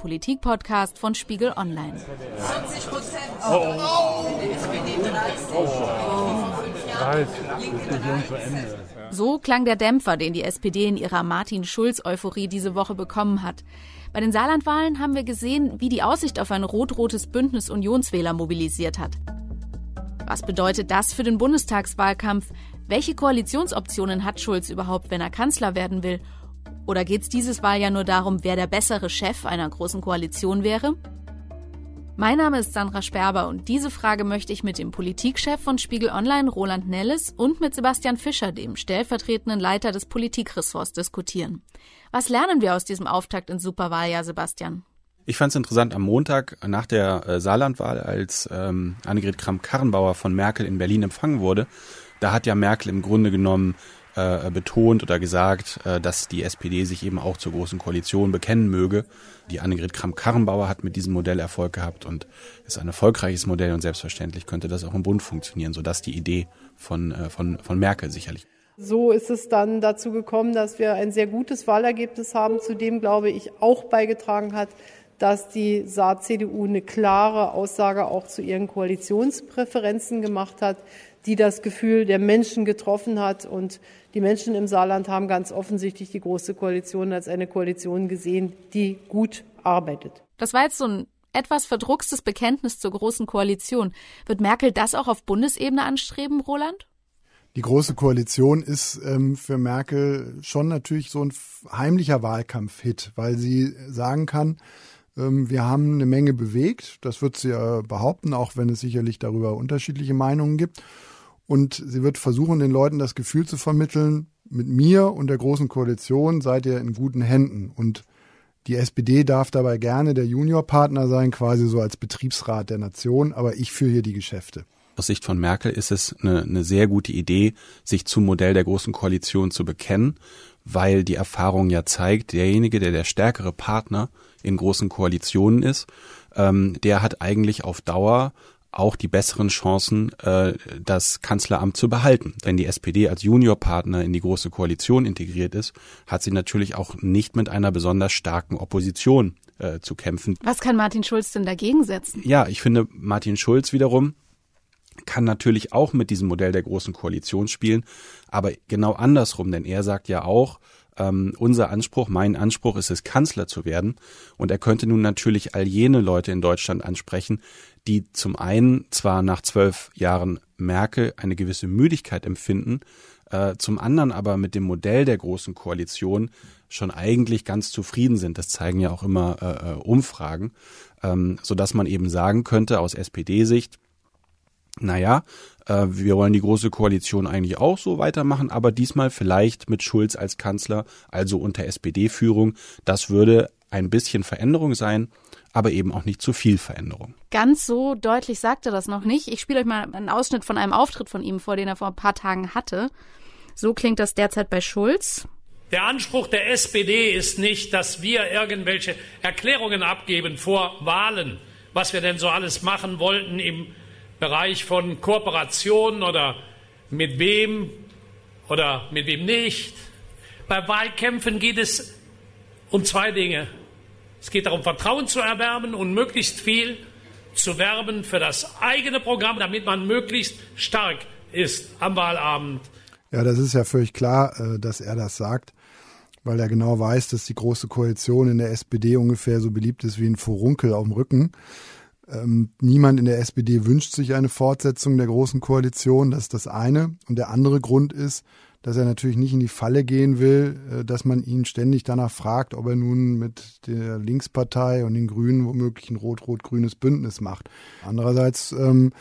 Politikpodcast von Spiegel Online. 20 Prozent. Oh, oh. So klang der Dämpfer, den die SPD in ihrer Martin Schulz-Euphorie diese Woche bekommen hat. Bei den Saarlandwahlen haben wir gesehen, wie die Aussicht auf ein rot-rotes Bündnis Unionswähler mobilisiert hat. Was bedeutet das für den Bundestagswahlkampf? Welche Koalitionsoptionen hat Schulz überhaupt, wenn er Kanzler werden will? Oder geht es dieses Wahl ja nur darum, wer der bessere Chef einer großen Koalition wäre? Mein Name ist Sandra Sperber und diese Frage möchte ich mit dem Politikchef von Spiegel Online, Roland Nelles, und mit Sebastian Fischer, dem stellvertretenden Leiter des Politikressorts, diskutieren. Was lernen wir aus diesem Auftakt ins Superwahljahr, Sebastian? Ich fand es interessant am Montag nach der äh, Saarlandwahl, als ähm, Annegret Kramp-Karrenbauer von Merkel in Berlin empfangen wurde. Da hat ja Merkel im Grunde genommen äh, betont oder gesagt, äh, dass die SPD sich eben auch zur Großen Koalition bekennen möge. Die Annegret Kramp-Karrenbauer hat mit diesem Modell Erfolg gehabt und ist ein erfolgreiches Modell und selbstverständlich könnte das auch im Bund funktionieren, sodass die Idee von, äh, von, von Merkel sicherlich. So ist es dann dazu gekommen, dass wir ein sehr gutes Wahlergebnis haben, zu dem, glaube ich, auch beigetragen hat, dass die Saar-CDU eine klare Aussage auch zu ihren Koalitionspräferenzen gemacht hat, die das Gefühl der Menschen getroffen hat. Und die Menschen im Saarland haben ganz offensichtlich die Große Koalition als eine Koalition gesehen, die gut arbeitet. Das war jetzt so ein etwas verdruckstes Bekenntnis zur Großen Koalition. Wird Merkel das auch auf Bundesebene anstreben, Roland? Die Große Koalition ist ähm, für Merkel schon natürlich so ein heimlicher Wahlkampf-Hit, weil sie sagen kann, ähm, wir haben eine Menge bewegt. Das wird sie ja behaupten, auch wenn es sicherlich darüber unterschiedliche Meinungen gibt. Und sie wird versuchen, den Leuten das Gefühl zu vermitteln, mit mir und der Großen Koalition seid ihr in guten Händen. Und die SPD darf dabei gerne der Juniorpartner sein, quasi so als Betriebsrat der Nation, aber ich führe hier die Geschäfte. Aus Sicht von Merkel ist es eine, eine sehr gute Idee, sich zum Modell der Großen Koalition zu bekennen, weil die Erfahrung ja zeigt, derjenige, der der stärkere Partner in großen Koalitionen ist, ähm, der hat eigentlich auf Dauer auch die besseren Chancen, äh, das Kanzleramt zu behalten. Wenn die SPD als Juniorpartner in die Große Koalition integriert ist, hat sie natürlich auch nicht mit einer besonders starken Opposition äh, zu kämpfen. Was kann Martin Schulz denn dagegen setzen? Ja, ich finde, Martin Schulz wiederum kann natürlich auch mit diesem Modell der Großen Koalition spielen, aber genau andersrum, denn er sagt ja auch, ähm, unser Anspruch, mein Anspruch ist es, Kanzler zu werden. Und er könnte nun natürlich all jene Leute in Deutschland ansprechen, die zum einen zwar nach zwölf Jahren Merkel eine gewisse Müdigkeit empfinden, äh, zum anderen aber mit dem Modell der großen Koalition schon eigentlich ganz zufrieden sind. Das zeigen ja auch immer äh, äh Umfragen, ähm, so dass man eben sagen könnte aus SPD-Sicht, naja, äh, wir wollen die große Koalition eigentlich auch so weitermachen, aber diesmal vielleicht mit Schulz als Kanzler, also unter SPD-Führung. Das würde ein bisschen Veränderung sein, aber eben auch nicht zu viel Veränderung. Ganz so deutlich sagt er das noch nicht. Ich spiele euch mal einen Ausschnitt von einem Auftritt von ihm vor, den er vor ein paar Tagen hatte. So klingt das derzeit bei Schulz. Der Anspruch der SPD ist nicht, dass wir irgendwelche Erklärungen abgeben vor Wahlen, was wir denn so alles machen wollten im Bereich von Kooperation oder mit wem oder mit wem nicht. Bei Wahlkämpfen geht es um zwei Dinge. Es geht darum, Vertrauen zu erwerben und möglichst viel zu werben für das eigene Programm, damit man möglichst stark ist am Wahlabend. Ja, das ist ja völlig klar, äh, dass er das sagt, weil er genau weiß, dass die Große Koalition in der SPD ungefähr so beliebt ist wie ein Furunkel auf dem Rücken. Ähm, niemand in der SPD wünscht sich eine Fortsetzung der Großen Koalition. Das ist das eine. Und der andere Grund ist, dass er natürlich nicht in die Falle gehen will, äh, dass man ihn ständig danach fragt, ob er nun mit der Linkspartei und den Grünen womöglich ein rot-rot-grünes Bündnis macht. Andererseits ähm,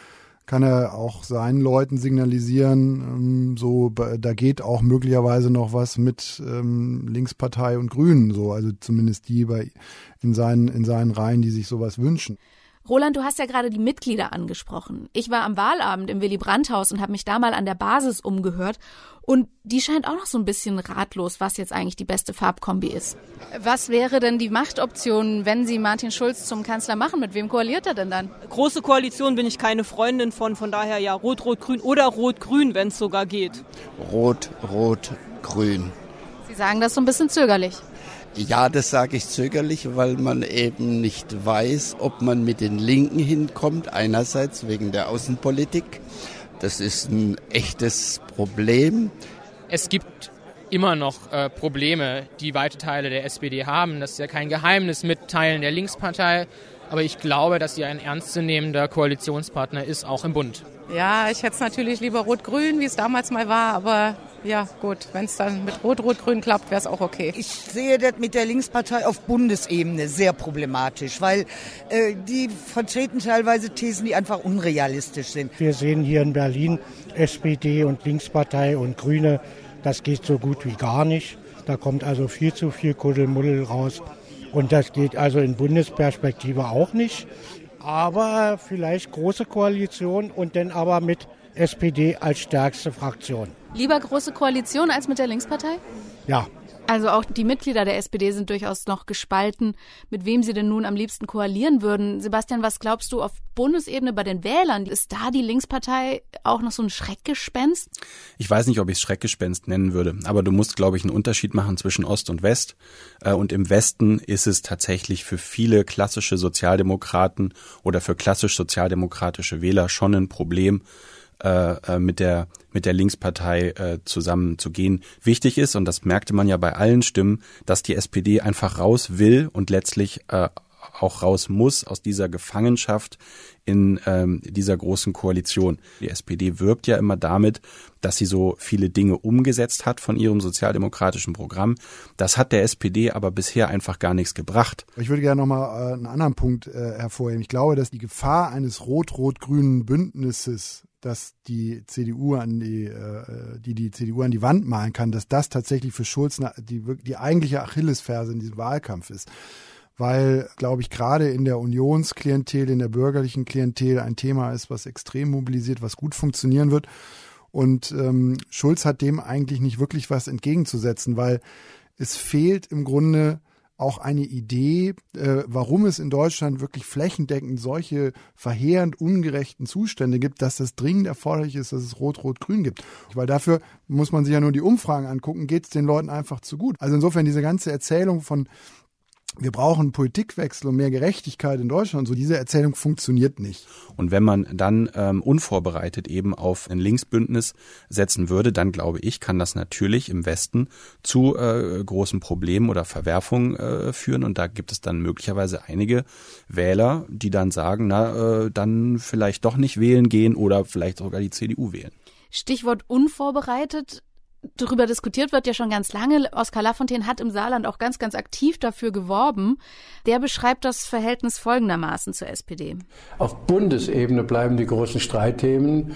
kann er auch seinen Leuten signalisieren, ähm, so da geht auch möglicherweise noch was mit ähm, Linkspartei und Grünen, so also zumindest die bei in seinen in seinen Reihen, die sich sowas wünschen. Roland, du hast ja gerade die Mitglieder angesprochen. Ich war am Wahlabend im Willy Brandt-Haus und habe mich da mal an der Basis umgehört. Und die scheint auch noch so ein bisschen ratlos, was jetzt eigentlich die beste Farbkombi ist. Was wäre denn die Machtoption, wenn Sie Martin Schulz zum Kanzler machen? Mit wem koaliert er denn dann? Große Koalition bin ich keine Freundin von, von daher ja Rot-Rot-Grün oder Rot-Grün, wenn es sogar geht. Rot-Rot-Grün. Sie sagen das so ein bisschen zögerlich. Ja, das sage ich zögerlich, weil man eben nicht weiß, ob man mit den Linken hinkommt. Einerseits wegen der Außenpolitik. Das ist ein echtes Problem. Es gibt immer noch äh, Probleme, die weite Teile der SPD haben. Das ist ja kein Geheimnis mit Teilen der Linkspartei. Aber ich glaube, dass sie ein ernstzunehmender Koalitionspartner ist, auch im Bund. Ja, ich hätte es natürlich lieber rot-grün, wie es damals mal war, aber ja gut, wenn es dann mit rot-rot-grün klappt, wäre es auch okay. Ich sehe das mit der Linkspartei auf Bundesebene sehr problematisch, weil äh, die vertreten teilweise Thesen, die einfach unrealistisch sind. Wir sehen hier in Berlin SPD und Linkspartei und Grüne, das geht so gut wie gar nicht. Da kommt also viel zu viel Kuddelmuddel raus. Und das geht also in Bundesperspektive auch nicht aber vielleicht große Koalition und dann aber mit SPD als stärkste Fraktion. Lieber große Koalition als mit der Linkspartei? Ja, also auch die Mitglieder der SPD sind durchaus noch gespalten, mit wem sie denn nun am liebsten koalieren würden. Sebastian, was glaubst du auf Bundesebene bei den Wählern? Ist da die Linkspartei auch noch so ein Schreckgespenst? Ich weiß nicht, ob ich es Schreckgespenst nennen würde, aber du musst, glaube ich, einen Unterschied machen zwischen Ost und West. Äh, und im Westen ist es tatsächlich für viele klassische Sozialdemokraten oder für klassisch sozialdemokratische Wähler schon ein Problem, äh, mit der mit der Linkspartei äh, zusammenzugehen. Wichtig ist, und das merkte man ja bei allen Stimmen, dass die SPD einfach raus will und letztlich äh, auch raus muss aus dieser Gefangenschaft in ähm, dieser großen Koalition. Die SPD wirbt ja immer damit, dass sie so viele Dinge umgesetzt hat von ihrem sozialdemokratischen Programm. Das hat der SPD aber bisher einfach gar nichts gebracht. Ich würde gerne nochmal äh, einen anderen Punkt äh, hervorheben. Ich glaube, dass die Gefahr eines rot-rot-grünen Bündnisses dass die CDU an die, äh, die die CDU an die Wand malen kann, dass das tatsächlich für Schulz die, die eigentliche Achillesferse in diesem Wahlkampf ist. Weil, glaube ich, gerade in der Unionsklientel, in der bürgerlichen Klientel ein Thema ist, was extrem mobilisiert, was gut funktionieren wird. Und ähm, Schulz hat dem eigentlich nicht wirklich was entgegenzusetzen, weil es fehlt im Grunde auch eine Idee, äh, warum es in Deutschland wirklich flächendeckend solche verheerend ungerechten Zustände gibt, dass es dringend erforderlich ist, dass es Rot-Rot-Grün gibt. Weil dafür muss man sich ja nur die Umfragen angucken, geht es den Leuten einfach zu gut. Also insofern diese ganze Erzählung von wir brauchen Politikwechsel und mehr Gerechtigkeit in Deutschland. So diese Erzählung funktioniert nicht. Und wenn man dann ähm, unvorbereitet eben auf ein Linksbündnis setzen würde, dann glaube ich, kann das natürlich im Westen zu äh, großen Problemen oder Verwerfungen äh, führen. Und da gibt es dann möglicherweise einige Wähler, die dann sagen, na, äh, dann vielleicht doch nicht wählen gehen oder vielleicht sogar die CDU wählen. Stichwort unvorbereitet darüber diskutiert wird ja schon ganz lange. Oskar Lafontaine hat im Saarland auch ganz, ganz aktiv dafür geworben. Der beschreibt das Verhältnis folgendermaßen zur SPD. Auf Bundesebene bleiben die großen Streitthemen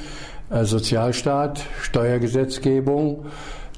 äh, Sozialstaat, Steuergesetzgebung,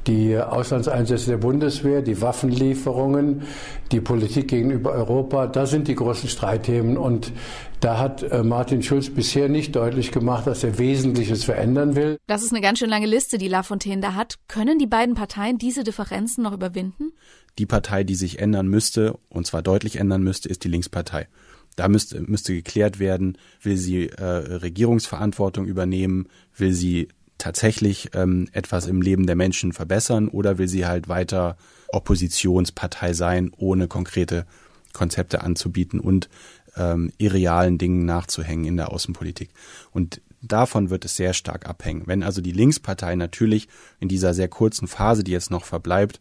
die Auslandseinsätze der Bundeswehr, die Waffenlieferungen, die Politik gegenüber Europa, das sind die großen Streitthemen. Und da hat äh, Martin Schulz bisher nicht deutlich gemacht, dass er Wesentliches verändern will. Das ist eine ganz schön lange Liste, die Lafontaine da hat. Können die beiden Parteien diese Differenzen noch überwinden? Die Partei, die sich ändern müsste, und zwar deutlich ändern müsste, ist die Linkspartei. Da müsste, müsste geklärt werden, will sie äh, Regierungsverantwortung übernehmen, will sie tatsächlich ähm, etwas im Leben der Menschen verbessern oder will sie halt weiter Oppositionspartei sein, ohne konkrete Konzepte anzubieten und ähm, irrealen Dingen nachzuhängen in der Außenpolitik. Und davon wird es sehr stark abhängen. Wenn also die Linkspartei natürlich in dieser sehr kurzen Phase, die jetzt noch verbleibt,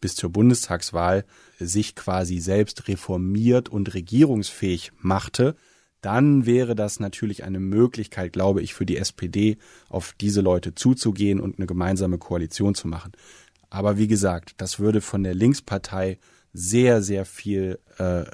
bis zur Bundestagswahl sich quasi selbst reformiert und regierungsfähig machte, dann wäre das natürlich eine Möglichkeit, glaube ich, für die SPD, auf diese Leute zuzugehen und eine gemeinsame Koalition zu machen. Aber wie gesagt, das würde von der Linkspartei sehr, sehr viel äh, äh,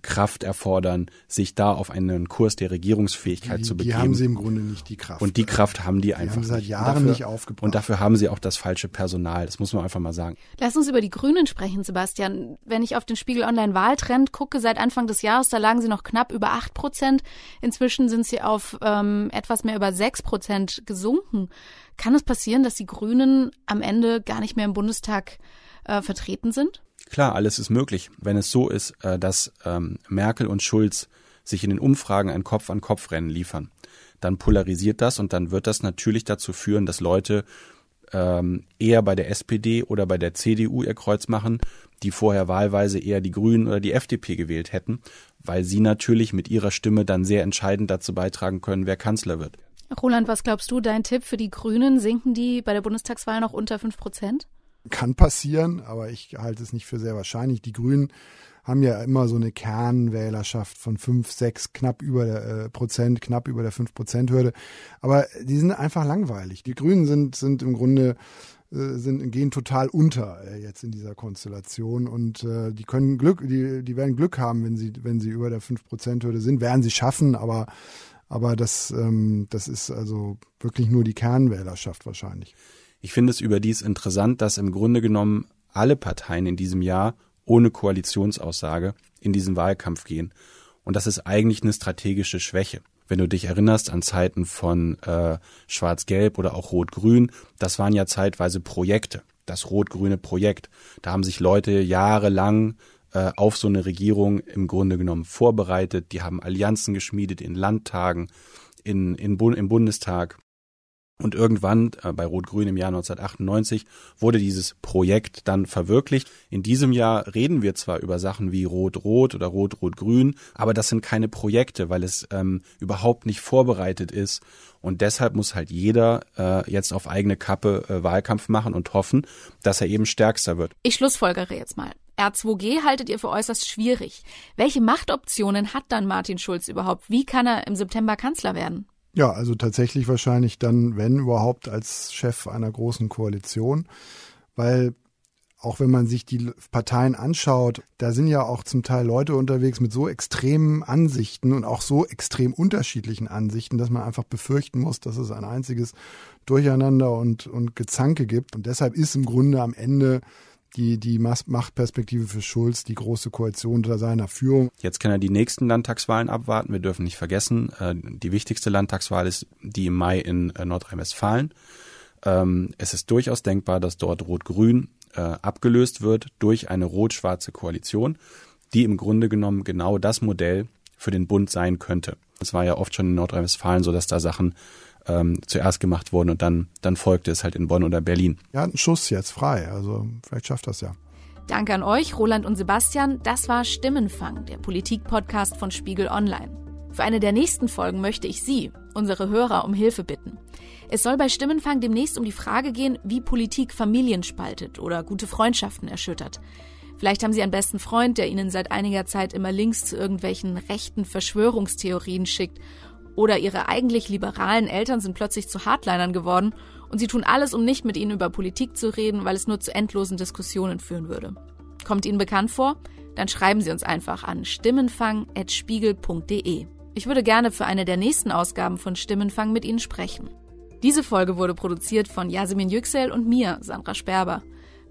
Kraft erfordern, sich da auf einen Kurs der Regierungsfähigkeit die, zu begeben. Die haben sie im Grunde nicht, die Kraft. Und die Kraft haben die, die einfach haben seit nicht. Jahren dafür, nicht aufgebracht. Und dafür haben sie auch das falsche Personal. Das muss man einfach mal sagen. Lass uns über die Grünen sprechen, Sebastian. Wenn ich auf den Spiegel Online Wahltrend gucke, seit Anfang des Jahres, da lagen sie noch knapp über acht Prozent. Inzwischen sind sie auf ähm, etwas mehr über sechs Prozent gesunken. Kann es passieren, dass die Grünen am Ende gar nicht mehr im Bundestag äh, vertreten sind? Klar, alles ist möglich, wenn es so ist, äh, dass ähm, Merkel und Schulz sich in den Umfragen ein Kopf-an-Kopf-Rennen liefern. Dann polarisiert das und dann wird das natürlich dazu führen, dass Leute ähm, eher bei der SPD oder bei der CDU ihr Kreuz machen, die vorher wahlweise eher die Grünen oder die FDP gewählt hätten, weil sie natürlich mit ihrer Stimme dann sehr entscheidend dazu beitragen können, wer Kanzler wird. Roland, was glaubst du, dein Tipp für die Grünen? Sinken die bei der Bundestagswahl noch unter fünf Prozent? Kann passieren, aber ich halte es nicht für sehr wahrscheinlich. Die Grünen haben ja immer so eine Kernwählerschaft von fünf, sechs, knapp über der äh, Prozent, knapp über der fünf Prozent Hürde. Aber die sind einfach langweilig. Die Grünen sind, sind im Grunde äh, sind, gehen total unter äh, jetzt in dieser Konstellation und äh, die können Glück, die, die werden Glück haben, wenn sie, wenn sie über der 5%-Hürde sind, werden sie schaffen, aber, aber das, ähm, das ist also wirklich nur die Kernwählerschaft wahrscheinlich. Ich finde es überdies interessant, dass im Grunde genommen alle Parteien in diesem Jahr ohne Koalitionsaussage in diesen Wahlkampf gehen. Und das ist eigentlich eine strategische Schwäche. Wenn du dich erinnerst an Zeiten von äh, Schwarz-Gelb oder auch Rot-Grün, das waren ja zeitweise Projekte, das rot-grüne Projekt. Da haben sich Leute jahrelang äh, auf so eine Regierung im Grunde genommen vorbereitet. Die haben Allianzen geschmiedet in Landtagen, in, in, im Bundestag. Und irgendwann, äh, bei Rot-Grün im Jahr 1998, wurde dieses Projekt dann verwirklicht. In diesem Jahr reden wir zwar über Sachen wie Rot-Rot oder Rot-Rot-Grün, aber das sind keine Projekte, weil es ähm, überhaupt nicht vorbereitet ist. Und deshalb muss halt jeder äh, jetzt auf eigene Kappe äh, Wahlkampf machen und hoffen, dass er eben stärkster wird. Ich schlussfolgere jetzt mal. R2G haltet ihr für äußerst schwierig. Welche Machtoptionen hat dann Martin Schulz überhaupt? Wie kann er im September Kanzler werden? Ja, also tatsächlich wahrscheinlich dann, wenn überhaupt, als Chef einer großen Koalition, weil auch wenn man sich die Parteien anschaut, da sind ja auch zum Teil Leute unterwegs mit so extremen Ansichten und auch so extrem unterschiedlichen Ansichten, dass man einfach befürchten muss, dass es ein einziges Durcheinander und, und Gezanke gibt. Und deshalb ist im Grunde am Ende die, die Machtperspektive für Schulz, die große Koalition unter seiner Führung. Jetzt kann er die nächsten Landtagswahlen abwarten. Wir dürfen nicht vergessen, äh, die wichtigste Landtagswahl ist die im Mai in äh, Nordrhein-Westfalen. Ähm, es ist durchaus denkbar, dass dort Rot-Grün äh, abgelöst wird durch eine rot-schwarze Koalition, die im Grunde genommen genau das Modell für den Bund sein könnte. Es war ja oft schon in Nordrhein-Westfalen so, dass da Sachen ähm, zuerst gemacht wurden und dann, dann folgte es halt in Bonn oder Berlin. Er hat einen Schuss jetzt frei, also vielleicht schafft das ja. Danke an euch, Roland und Sebastian. Das war Stimmenfang, der Politik-Podcast von Spiegel Online. Für eine der nächsten Folgen möchte ich Sie, unsere Hörer, um Hilfe bitten. Es soll bei Stimmenfang demnächst um die Frage gehen, wie Politik Familien spaltet oder gute Freundschaften erschüttert. Vielleicht haben Sie einen besten Freund, der Ihnen seit einiger Zeit immer Links zu irgendwelchen rechten Verschwörungstheorien schickt oder ihre eigentlich liberalen Eltern sind plötzlich zu Hardlinern geworden und sie tun alles, um nicht mit ihnen über Politik zu reden, weil es nur zu endlosen Diskussionen führen würde. Kommt Ihnen bekannt vor? Dann schreiben Sie uns einfach an stimmenfang.spiegel.de. Ich würde gerne für eine der nächsten Ausgaben von Stimmenfang mit Ihnen sprechen. Diese Folge wurde produziert von Yasemin Yüksel und mir, Sandra Sperber.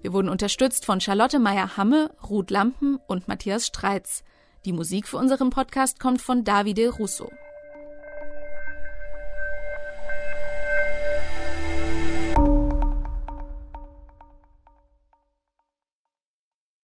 Wir wurden unterstützt von Charlotte Meyer-Hamme, Ruth Lampen und Matthias Streitz. Die Musik für unseren Podcast kommt von Davide Russo.